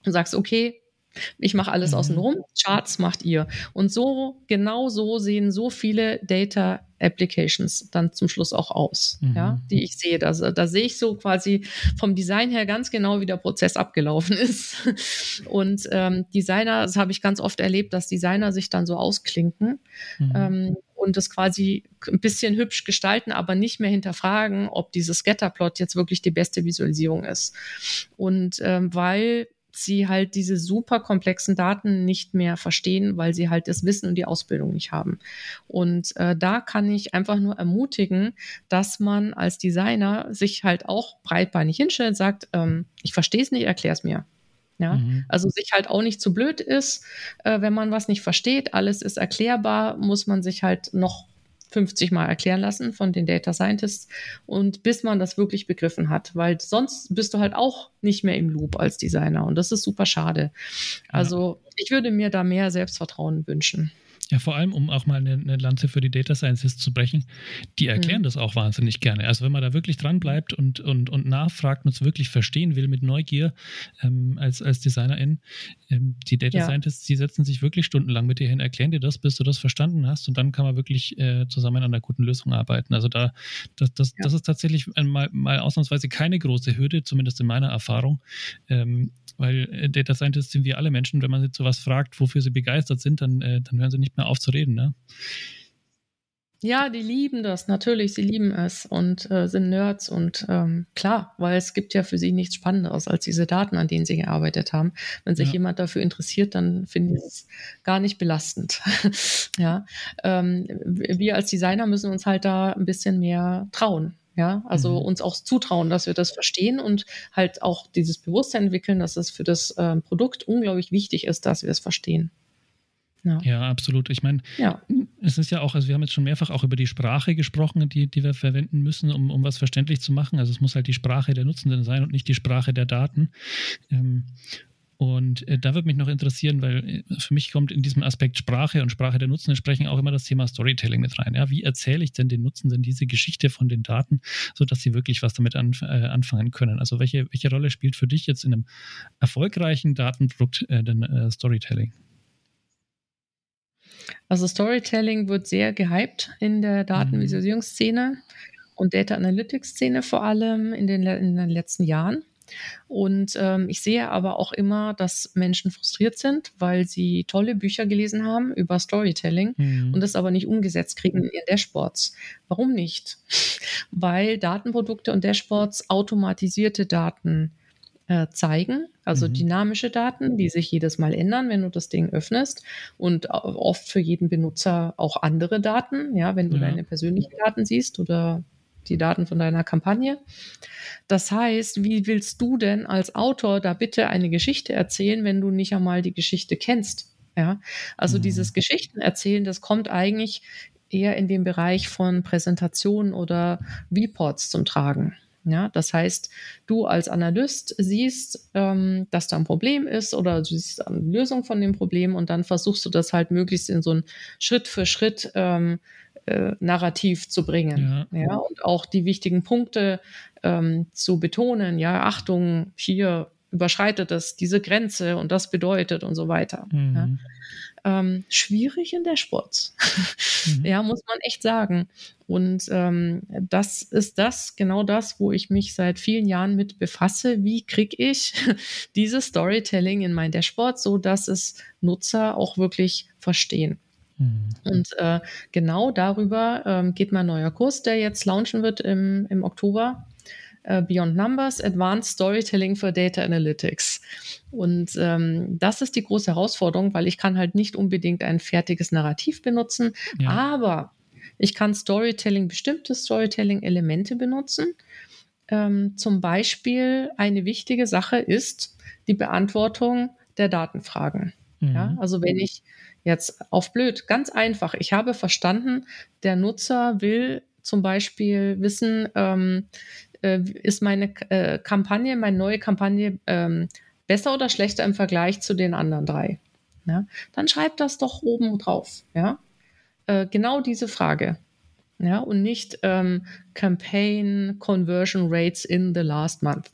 und sagst, okay, ich mache alles mhm. außenrum, Charts macht ihr. Und so, genau so sehen so viele Data Applications dann zum Schluss auch aus, mhm. ja, die ich sehe. Da, da sehe ich so quasi vom Design her ganz genau, wie der Prozess abgelaufen ist. Und ähm, Designer, das habe ich ganz oft erlebt, dass Designer sich dann so ausklinken. Mhm. Ähm, und das quasi ein bisschen hübsch gestalten, aber nicht mehr hinterfragen, ob dieses Scatterplot jetzt wirklich die beste Visualisierung ist. Und ähm, weil sie halt diese super komplexen Daten nicht mehr verstehen, weil sie halt das Wissen und die Ausbildung nicht haben. Und äh, da kann ich einfach nur ermutigen, dass man als Designer sich halt auch breitbeinig hinstellt und sagt, ähm, ich verstehe es nicht, erklär es mir. Ja, mhm. also sich halt auch nicht zu blöd ist, äh, wenn man was nicht versteht, alles ist erklärbar, muss man sich halt noch 50 Mal erklären lassen von den Data Scientists und bis man das wirklich begriffen hat, weil sonst bist du halt auch nicht mehr im Loop als Designer und das ist super schade. Also ich würde mir da mehr Selbstvertrauen wünschen. Ja, vor allem, um auch mal eine, eine Lanze für die Data Scientists zu brechen, die erklären mhm. das auch wahnsinnig gerne. Also wenn man da wirklich dran bleibt und, und, und nachfragt und es wirklich verstehen will mit Neugier ähm, als, als Designerin, ähm, die Data ja. Scientists, die setzen sich wirklich stundenlang mit dir hin, erklären dir das, bis du das verstanden hast und dann kann man wirklich äh, zusammen an einer guten Lösung arbeiten. Also da, das, das, ja. das ist tatsächlich mal, mal ausnahmsweise keine große Hürde, zumindest in meiner Erfahrung. Ähm, weil äh, Data Scientists sind wie alle Menschen, wenn man sie zu was fragt, wofür sie begeistert sind, dann, äh, dann hören sie nicht mehr auf zu reden. Ne? Ja, die lieben das, natürlich, sie lieben es und äh, sind Nerds und ähm, klar, weil es gibt ja für sie nichts Spannenderes als diese Daten, an denen sie gearbeitet haben. Wenn sich ja. jemand dafür interessiert, dann finde ich es gar nicht belastend. ja, ähm, wir als Designer müssen uns halt da ein bisschen mehr trauen. Ja, also mhm. uns auch zutrauen, dass wir das verstehen und halt auch dieses Bewusstsein entwickeln, dass es für das äh, Produkt unglaublich wichtig ist, dass wir es verstehen. Ja. ja, absolut. Ich meine, ja. es ist ja auch, also wir haben jetzt schon mehrfach auch über die Sprache gesprochen, die, die wir verwenden müssen, um, um was verständlich zu machen. Also es muss halt die Sprache der Nutzenden sein und nicht die Sprache der Daten. Ähm, und äh, da würde mich noch interessieren, weil äh, für mich kommt in diesem Aspekt Sprache und Sprache der Nutzenden sprechen auch immer das Thema Storytelling mit rein. Ja, wie erzähle ich denn den Nutzenden diese Geschichte von den Daten, sodass sie wirklich was damit anf äh, anfangen können? Also welche, welche Rolle spielt für dich jetzt in einem erfolgreichen Datenprodukt äh, denn äh, Storytelling? Also Storytelling wird sehr gehypt in der Datenvisualisierungsszene und Data Analytics Szene vor allem in den, in den letzten Jahren. Und ähm, ich sehe aber auch immer, dass Menschen frustriert sind, weil sie tolle Bücher gelesen haben über Storytelling mhm. und das aber nicht umgesetzt kriegen in ihren Dashboards. Warum nicht? weil Datenprodukte und Dashboards automatisierte Daten äh, zeigen, also mhm. dynamische Daten, die sich jedes Mal ändern, wenn du das Ding öffnest und oft für jeden Benutzer auch andere Daten, ja, wenn du ja. deine persönlichen Daten siehst oder die Daten von deiner Kampagne. Das heißt, wie willst du denn als Autor da bitte eine Geschichte erzählen, wenn du nicht einmal die Geschichte kennst? Ja, also mhm. dieses Geschichten erzählen, das kommt eigentlich eher in den Bereich von Präsentationen oder Reports zum Tragen. Ja, das heißt, du als Analyst siehst, ähm, dass da ein Problem ist oder du siehst eine Lösung von dem Problem und dann versuchst du das halt möglichst in so ein Schritt für Schritt ähm, äh, Narrativ zu bringen. Ja. ja. und auch die wichtigen Punkte ähm, zu betonen. Ja, Achtung, hier überschreitet es diese Grenze und das bedeutet und so weiter. Mhm. Ja. Ähm, schwierig in der Sport. Mhm. Ja, muss man echt sagen. Und ähm, das ist das, genau das, wo ich mich seit vielen Jahren mit befasse. Wie kriege ich dieses Storytelling in mein Dashboard, so dass es Nutzer auch wirklich verstehen? Mhm. Und äh, genau darüber ähm, geht mein neuer Kurs, der jetzt launchen wird im, im Oktober. Äh, Beyond Numbers, Advanced Storytelling for Data Analytics. Und ähm, das ist die große Herausforderung, weil ich kann halt nicht unbedingt ein fertiges Narrativ benutzen, ja. aber ich kann Storytelling, bestimmte Storytelling-Elemente benutzen. Ähm, zum Beispiel eine wichtige Sache ist die Beantwortung der Datenfragen. Mhm. Ja, also wenn ich jetzt auf blöd, ganz einfach, ich habe verstanden, der Nutzer will zum Beispiel wissen, ähm, äh, ist meine äh, Kampagne, meine neue Kampagne ähm, Besser oder schlechter im Vergleich zu den anderen drei? Ja? Dann schreib das doch oben drauf. Ja? Äh, genau diese Frage. Ja, und nicht ähm, Campaign Conversion Rates in the last month.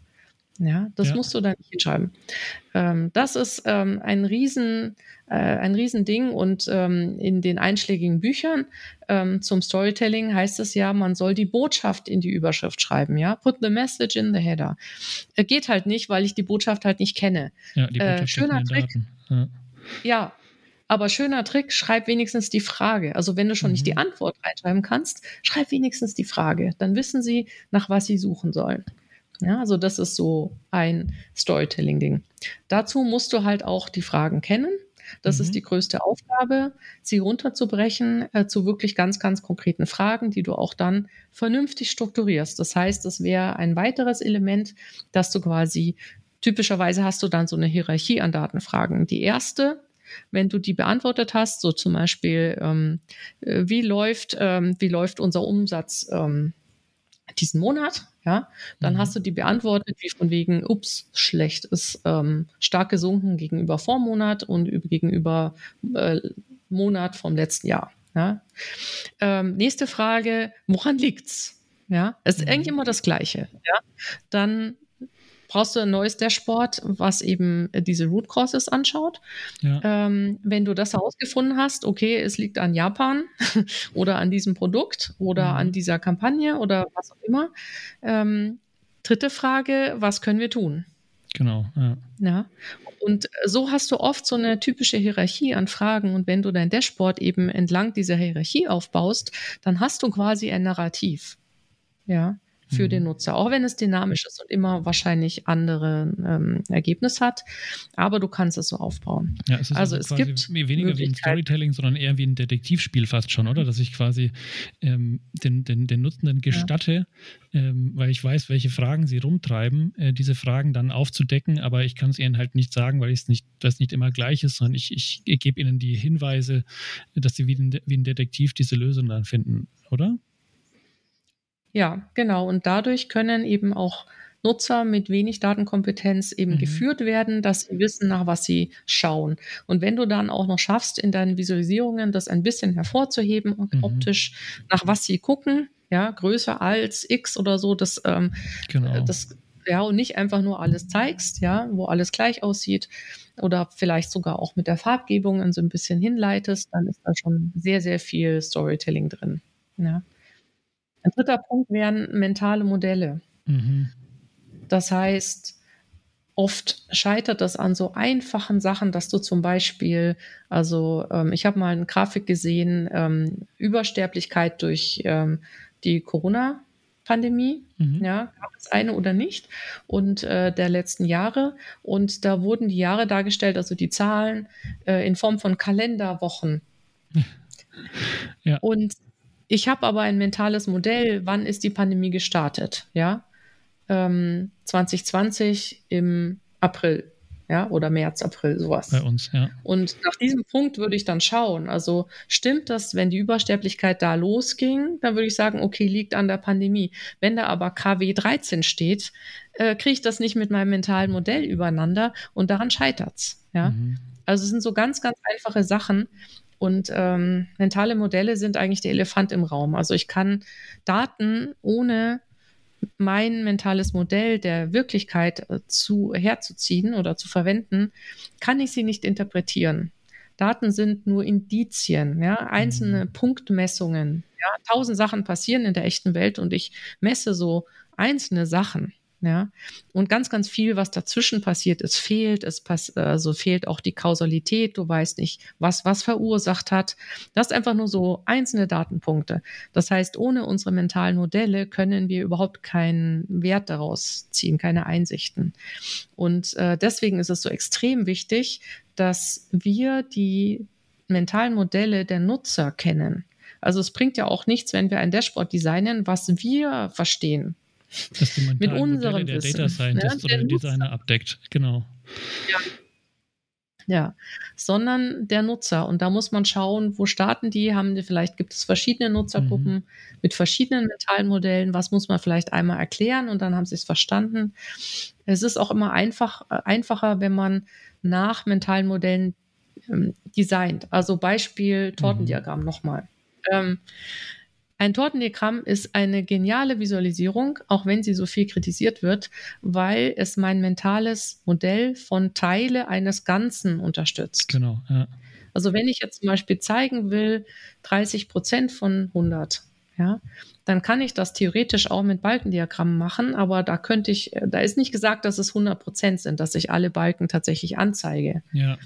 Ja, das ja. musst du da nicht hinschreiben. Ähm, das ist ähm, ein riesen, äh, ein Riesending und ähm, in den einschlägigen Büchern ähm, zum Storytelling heißt es ja, man soll die Botschaft in die Überschrift schreiben, ja. Put the message in the header. Äh, geht halt nicht, weil ich die Botschaft halt nicht kenne. Ja, die Botschaft äh, schöner Trick. Ja. ja. Aber schöner Trick, schreib wenigstens die Frage. Also wenn du schon mhm. nicht die mhm. Antwort reinschreiben kannst, schreib wenigstens die Frage. Dann wissen sie, nach was sie suchen sollen. Ja, also das ist so ein Storytelling-Ding. Dazu musst du halt auch die Fragen kennen. Das mhm. ist die größte Aufgabe, sie runterzubrechen äh, zu wirklich ganz, ganz konkreten Fragen, die du auch dann vernünftig strukturierst. Das heißt, das wäre ein weiteres Element, dass du quasi typischerweise hast du dann so eine Hierarchie an Datenfragen. Die erste wenn du die beantwortet hast, so zum Beispiel, ähm, äh, wie läuft, ähm, wie läuft unser Umsatz ähm, diesen Monat, ja, dann mhm. hast du die beantwortet, wie von wegen, ups, schlecht, ist ähm, stark gesunken gegenüber Vormonat und gegenüber äh, Monat vom letzten Jahr. Ja. Ähm, nächste Frage, woran liegt's? Ja, es ist mhm. eigentlich immer das Gleiche. Ja, dann brauchst du ein neues Dashboard, was eben äh, diese Root Causes anschaut. Ja. Ähm, wenn du das herausgefunden hast, okay, es liegt an Japan oder an diesem Produkt oder mhm. an dieser Kampagne oder was auch immer. Ähm, dritte Frage, was können wir tun? Genau. Ja. ja. Und so hast du oft so eine typische Hierarchie an Fragen. Und wenn du dein Dashboard eben entlang dieser Hierarchie aufbaust, dann hast du quasi ein Narrativ. Ja für mhm. den Nutzer, auch wenn es dynamisch ist und immer wahrscheinlich andere ähm, Ergebnis hat. Aber du kannst es so aufbauen. Ja, es ist also, also es gibt weniger wie ein Storytelling, sondern eher wie ein Detektivspiel fast schon, oder? Dass ich quasi ähm, den, den, den Nutzenden gestatte, ja. ähm, weil ich weiß, welche Fragen sie rumtreiben, äh, diese Fragen dann aufzudecken, aber ich kann es ihnen halt nicht sagen, weil es nicht, das nicht immer gleich ist, sondern ich, ich, ich gebe ihnen die Hinweise, dass sie wie ein, wie ein Detektiv diese Lösung dann finden, oder? Ja, genau. Und dadurch können eben auch Nutzer mit wenig Datenkompetenz eben mhm. geführt werden, dass sie wissen, nach was sie schauen. Und wenn du dann auch noch schaffst, in deinen Visualisierungen das ein bisschen hervorzuheben und mhm. optisch, nach was sie gucken, ja, größer als X oder so, das, ähm, genau. Äh, das ja, und nicht einfach nur alles zeigst, ja, wo alles gleich aussieht oder vielleicht sogar auch mit der Farbgebung so ein bisschen hinleitest, dann ist da schon sehr, sehr viel Storytelling drin. Ja. Ein dritter Punkt wären mentale Modelle. Mhm. Das heißt, oft scheitert das an so einfachen Sachen, dass du zum Beispiel, also ähm, ich habe mal eine Grafik gesehen, ähm, Übersterblichkeit durch ähm, die Corona. Pandemie, mhm. ja, gab es eine oder nicht, und äh, der letzten Jahre. Und da wurden die Jahre dargestellt, also die Zahlen äh, in Form von Kalenderwochen. Ja. Und ich habe aber ein mentales Modell, wann ist die Pandemie gestartet? Ja, ähm, 2020 im April, ja, oder März, April, sowas. Bei uns, ja. Und nach diesem Punkt würde ich dann schauen. Also stimmt das, wenn die Übersterblichkeit da losging, dann würde ich sagen, okay, liegt an der Pandemie. Wenn da aber KW 13 steht, äh, kriege ich das nicht mit meinem mentalen Modell übereinander und daran scheitert's. Ja. Mhm. Also es sind so ganz, ganz einfache Sachen, und ähm, mentale Modelle sind eigentlich der Elefant im Raum. Also ich kann Daten ohne mein mentales Modell der Wirklichkeit äh, zu, herzuziehen oder zu verwenden, kann ich sie nicht interpretieren. Daten sind nur Indizien, ja, einzelne mhm. Punktmessungen. Ja, tausend Sachen passieren in der echten Welt und ich messe so einzelne Sachen. Ja, und ganz, ganz viel, was dazwischen passiert ist, fehlt. Es pass also fehlt auch die Kausalität. Du weißt nicht, was was verursacht hat. Das ist einfach nur so einzelne Datenpunkte. Das heißt, ohne unsere mentalen Modelle können wir überhaupt keinen Wert daraus ziehen, keine Einsichten. Und äh, deswegen ist es so extrem wichtig, dass wir die mentalen Modelle der Nutzer kennen. Also es bringt ja auch nichts, wenn wir ein Dashboard designen, was wir verstehen mit unserem der Wissen. Data Scientist ja, oder Designer abdeckt, genau. Ja. Ja, sondern der Nutzer. Und da muss man schauen, wo starten die? Haben die vielleicht gibt es verschiedene Nutzergruppen mhm. mit verschiedenen mentalen Modellen? Was muss man vielleicht einmal erklären und dann haben sie es verstanden? Es ist auch immer einfach, äh, einfacher, wenn man nach mentalen Modellen ähm, designt. Also Beispiel Tortendiagramm mhm. nochmal. Ähm, ein Tortendiagramm ist eine geniale Visualisierung, auch wenn sie so viel kritisiert wird, weil es mein mentales Modell von Teile eines Ganzen unterstützt. Genau. Ja. Also wenn ich jetzt zum Beispiel zeigen will, 30 Prozent von 100, ja, dann kann ich das theoretisch auch mit Balkendiagrammen machen, aber da könnte ich, da ist nicht gesagt, dass es 100 Prozent sind, dass ich alle Balken tatsächlich anzeige. Ja.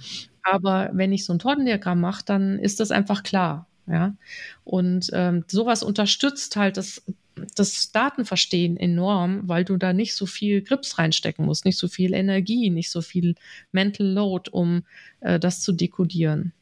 Aber wenn ich so ein Tortendiagramm mache, dann ist das einfach klar. Ja, und ähm, sowas unterstützt halt das, das Datenverstehen enorm, weil du da nicht so viel Grips reinstecken musst, nicht so viel Energie, nicht so viel Mental Load, um äh, das zu dekodieren.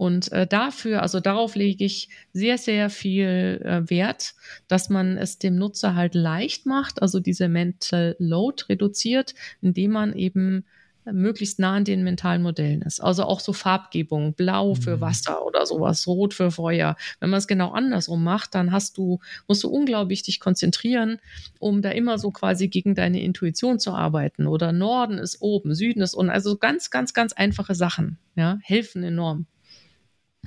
Und äh, dafür, also darauf lege ich sehr, sehr viel äh, Wert, dass man es dem Nutzer halt leicht macht, also diese Mental Load reduziert, indem man eben möglichst nah an den mentalen Modellen ist. Also auch so Farbgebung, blau für mhm. Wasser oder sowas, rot für Feuer. Wenn man es genau andersrum macht, dann hast du, musst du unglaublich dich konzentrieren, um da immer so quasi gegen deine Intuition zu arbeiten. Oder Norden ist oben, Süden ist unten. Also ganz, ganz, ganz einfache Sachen, ja, helfen enorm.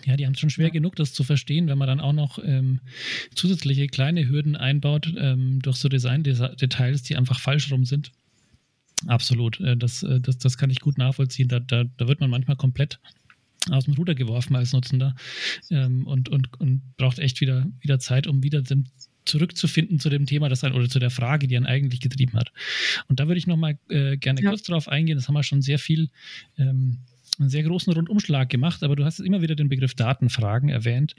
Ja, die haben es schon schwer genug, das zu verstehen, wenn man dann auch noch ähm, zusätzliche kleine Hürden einbaut ähm, durch so Design-Details, die einfach falsch rum sind. Absolut. Äh, das, äh, das, das kann ich gut nachvollziehen. Da, da, da wird man manchmal komplett aus dem Ruder geworfen als Nutzender ähm, und, und, und braucht echt wieder, wieder Zeit, um wieder dem, zurückzufinden zu dem Thema, das ein, oder zu der Frage, die einen eigentlich getrieben hat. Und da würde ich nochmal äh, gerne ja. kurz drauf eingehen. Das haben wir schon sehr viel ähm, einen sehr großen Rundumschlag gemacht, aber du hast immer wieder den Begriff Datenfragen erwähnt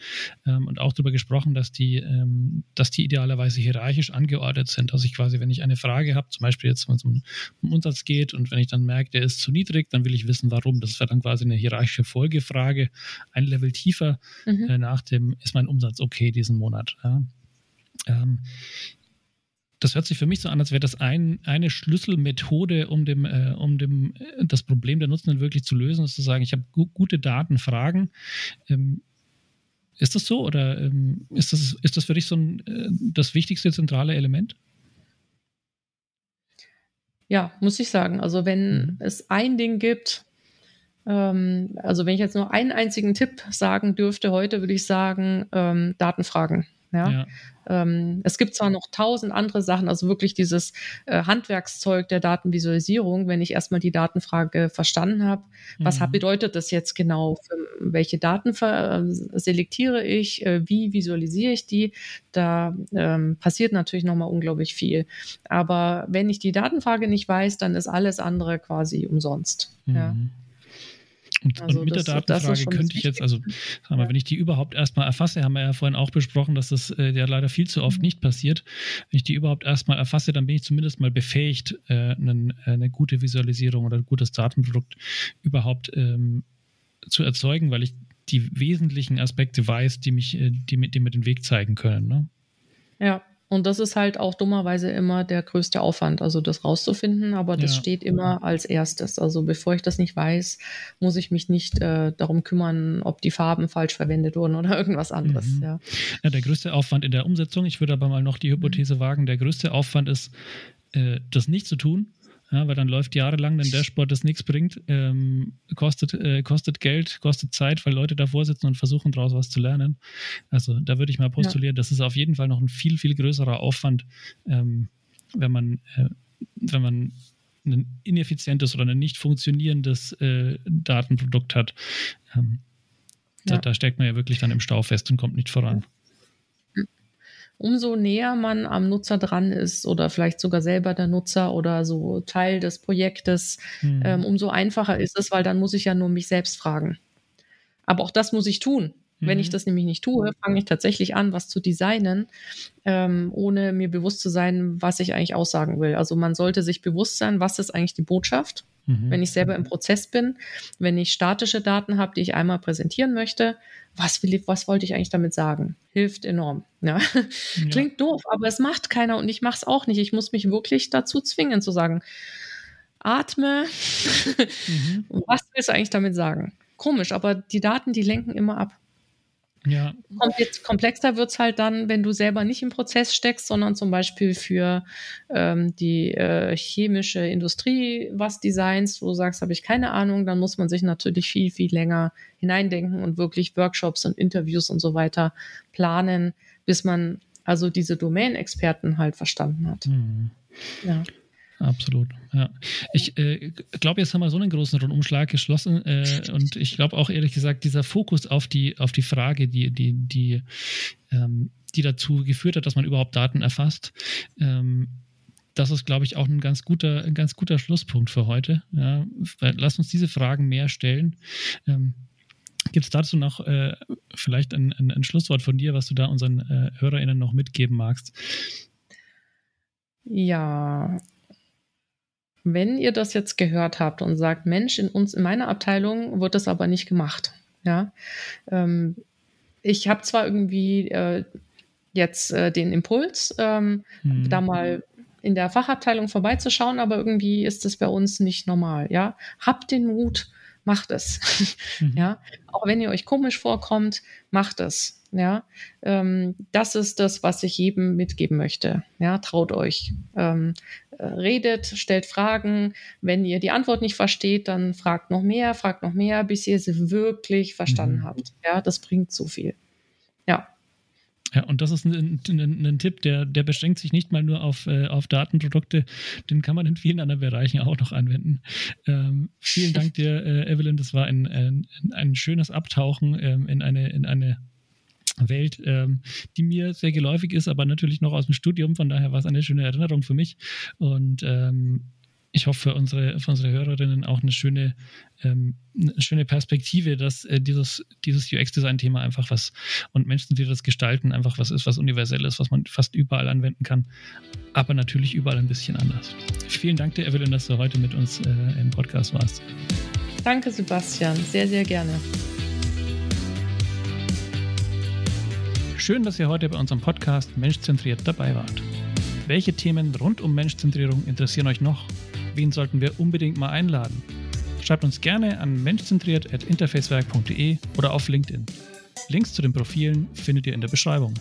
ähm, und auch darüber gesprochen, dass die, ähm, dass die idealerweise hierarchisch angeordnet sind. Also ich quasi, wenn ich eine Frage habe, zum Beispiel jetzt, wenn es um, um Umsatz geht und wenn ich dann merke, der ist zu niedrig, dann will ich wissen, warum. Das wäre dann quasi eine hierarchische Folgefrage, ein Level tiefer mhm. äh, nach dem, ist mein Umsatz okay diesen Monat. Ja. Ähm, das hört sich für mich so an, als wäre das ein, eine Schlüsselmethode, um, dem, äh, um dem, äh, das Problem der Nutzenden wirklich zu lösen, ist zu sagen, ich habe gu gute Datenfragen. Ähm, ist das so oder ähm, ist, das, ist das für dich so ein, äh, das wichtigste zentrale Element? Ja, muss ich sagen. Also wenn mhm. es ein Ding gibt, ähm, also wenn ich jetzt nur einen einzigen Tipp sagen dürfte heute, würde ich sagen, ähm, Datenfragen. Ja? ja. Ähm, es gibt zwar noch tausend andere Sachen, also wirklich dieses äh, Handwerkszeug der Datenvisualisierung, wenn ich erstmal die Datenfrage verstanden habe, mhm. was bedeutet das jetzt genau? Für welche Daten äh, selektiere ich? Äh, wie visualisiere ich die? Da ähm, passiert natürlich nochmal unglaublich viel. Aber wenn ich die Datenfrage nicht weiß, dann ist alles andere quasi umsonst. Mhm. Ja. Und, also und mit das, der Datenfrage könnte ich jetzt, also sagen wir, wenn ich die überhaupt erstmal erfasse, haben wir ja vorhin auch besprochen, dass das äh, ja leider viel zu oft mhm. nicht passiert. Wenn ich die überhaupt erstmal erfasse, dann bin ich zumindest mal befähigt, äh, einen, äh, eine gute Visualisierung oder ein gutes Datenprodukt überhaupt ähm, zu erzeugen, weil ich die wesentlichen Aspekte weiß, die mich, äh, die, die mir den Weg zeigen können. Ne? Ja, und das ist halt auch dummerweise immer der größte Aufwand, also das rauszufinden, aber das ja. steht immer als erstes. Also bevor ich das nicht weiß, muss ich mich nicht äh, darum kümmern, ob die Farben falsch verwendet wurden oder irgendwas anderes. Mhm. Ja. ja. der größte Aufwand in der Umsetzung, ich würde aber mal noch die Hypothese wagen, der größte Aufwand ist, äh, das nicht zu tun ja, weil dann läuft jahrelang ein Dashboard, das nichts bringt, ähm, kostet, äh, kostet Geld, kostet Zeit, weil Leute davor sitzen und versuchen daraus was zu lernen. Also da würde ich mal postulieren, ja. das ist auf jeden Fall noch ein viel, viel größerer Aufwand, ähm, wenn man, äh, wenn man ein ineffizientes oder ein nicht funktionierendes äh, Datenprodukt hat. Ähm, ja. da, da, steckt man ja wirklich dann im Stau fest und kommt nicht voran umso näher man am Nutzer dran ist oder vielleicht sogar selber der Nutzer oder so Teil des Projektes, mhm. ähm, umso einfacher ist es, weil dann muss ich ja nur mich selbst fragen. Aber auch das muss ich tun. Mhm. Wenn ich mhm. das nämlich nicht tue, fange ich tatsächlich an, was zu designen, ähm, ohne mir bewusst zu sein, was ich eigentlich aussagen will. Also man sollte sich bewusst sein, was ist eigentlich die Botschaft Mhm. Wenn ich selber im Prozess bin, wenn ich statische Daten habe, die ich einmal präsentieren möchte, was, will ich, was wollte ich eigentlich damit sagen? Hilft enorm. Ja. ja. Klingt doof, aber es macht keiner und ich mache es auch nicht. Ich muss mich wirklich dazu zwingen zu sagen, atme. Mhm. Was willst du eigentlich damit sagen? Komisch, aber die Daten, die lenken immer ab. Ja. Komplexer wird es halt dann, wenn du selber nicht im Prozess steckst, sondern zum Beispiel für ähm, die äh, chemische Industrie was designst, wo du sagst, habe ich keine Ahnung, dann muss man sich natürlich viel, viel länger hineindenken und wirklich Workshops und Interviews und so weiter planen, bis man also diese Domain-Experten halt verstanden hat. Mhm. Ja. Absolut, ja. Ich äh, glaube, jetzt haben wir so einen großen Rundumschlag geschlossen äh, und ich glaube auch ehrlich gesagt, dieser Fokus auf die, auf die Frage, die, die, die, ähm, die dazu geführt hat, dass man überhaupt Daten erfasst, ähm, das ist, glaube ich, auch ein ganz guter, ein ganz guter Schlusspunkt für heute. Ja. Lass uns diese Fragen mehr stellen. Ähm, Gibt es dazu noch äh, vielleicht ein, ein, ein, Schlusswort von dir, was du da unseren äh, HörerInnen noch mitgeben magst? Ja, wenn ihr das jetzt gehört habt und sagt, Mensch, in uns, in meiner Abteilung wird das aber nicht gemacht. Ja, ähm, ich habe zwar irgendwie äh, jetzt äh, den Impuls, ähm, mhm. da mal in der Fachabteilung vorbeizuschauen, aber irgendwie ist das bei uns nicht normal. Ja, habt den Mut, macht es. Mhm. Ja, auch wenn ihr euch komisch vorkommt, macht es. Ja, ähm, das ist das, was ich jedem mitgeben möchte. Ja, traut euch. Ähm, äh, redet, stellt Fragen. Wenn ihr die Antwort nicht versteht, dann fragt noch mehr, fragt noch mehr, bis ihr sie wirklich verstanden mhm. habt. Ja, das bringt so viel. Ja. Ja, und das ist ein, ein, ein, Tipp, der, der beschränkt sich nicht mal nur auf, äh, auf Datenprodukte, den kann man in vielen anderen Bereichen auch noch anwenden. Ähm, vielen Dank dir, äh, Evelyn, das war ein, ein, ein schönes Abtauchen ähm, in, eine, in eine Welt, ähm, die mir sehr geläufig ist, aber natürlich noch aus dem Studium. Von daher war es eine schöne Erinnerung für mich. Und ähm, ich hoffe für unsere, für unsere Hörerinnen auch eine schöne, ähm, eine schöne Perspektive, dass äh, dieses, dieses UX-Design-Thema einfach was und menschenzentriertes Gestalten einfach was ist, was universell ist, was man fast überall anwenden kann, aber natürlich überall ein bisschen anders. Vielen Dank dir, Evelyn, dass du heute mit uns äh, im Podcast warst. Danke, Sebastian. Sehr, sehr gerne. Schön, dass ihr heute bei unserem Podcast Menschzentriert dabei wart. Welche Themen rund um Menschzentrierung interessieren euch noch? Wen sollten wir unbedingt mal einladen? Schreibt uns gerne an menschzentriert.interfacewerk.de oder auf LinkedIn. Links zu den Profilen findet ihr in der Beschreibung.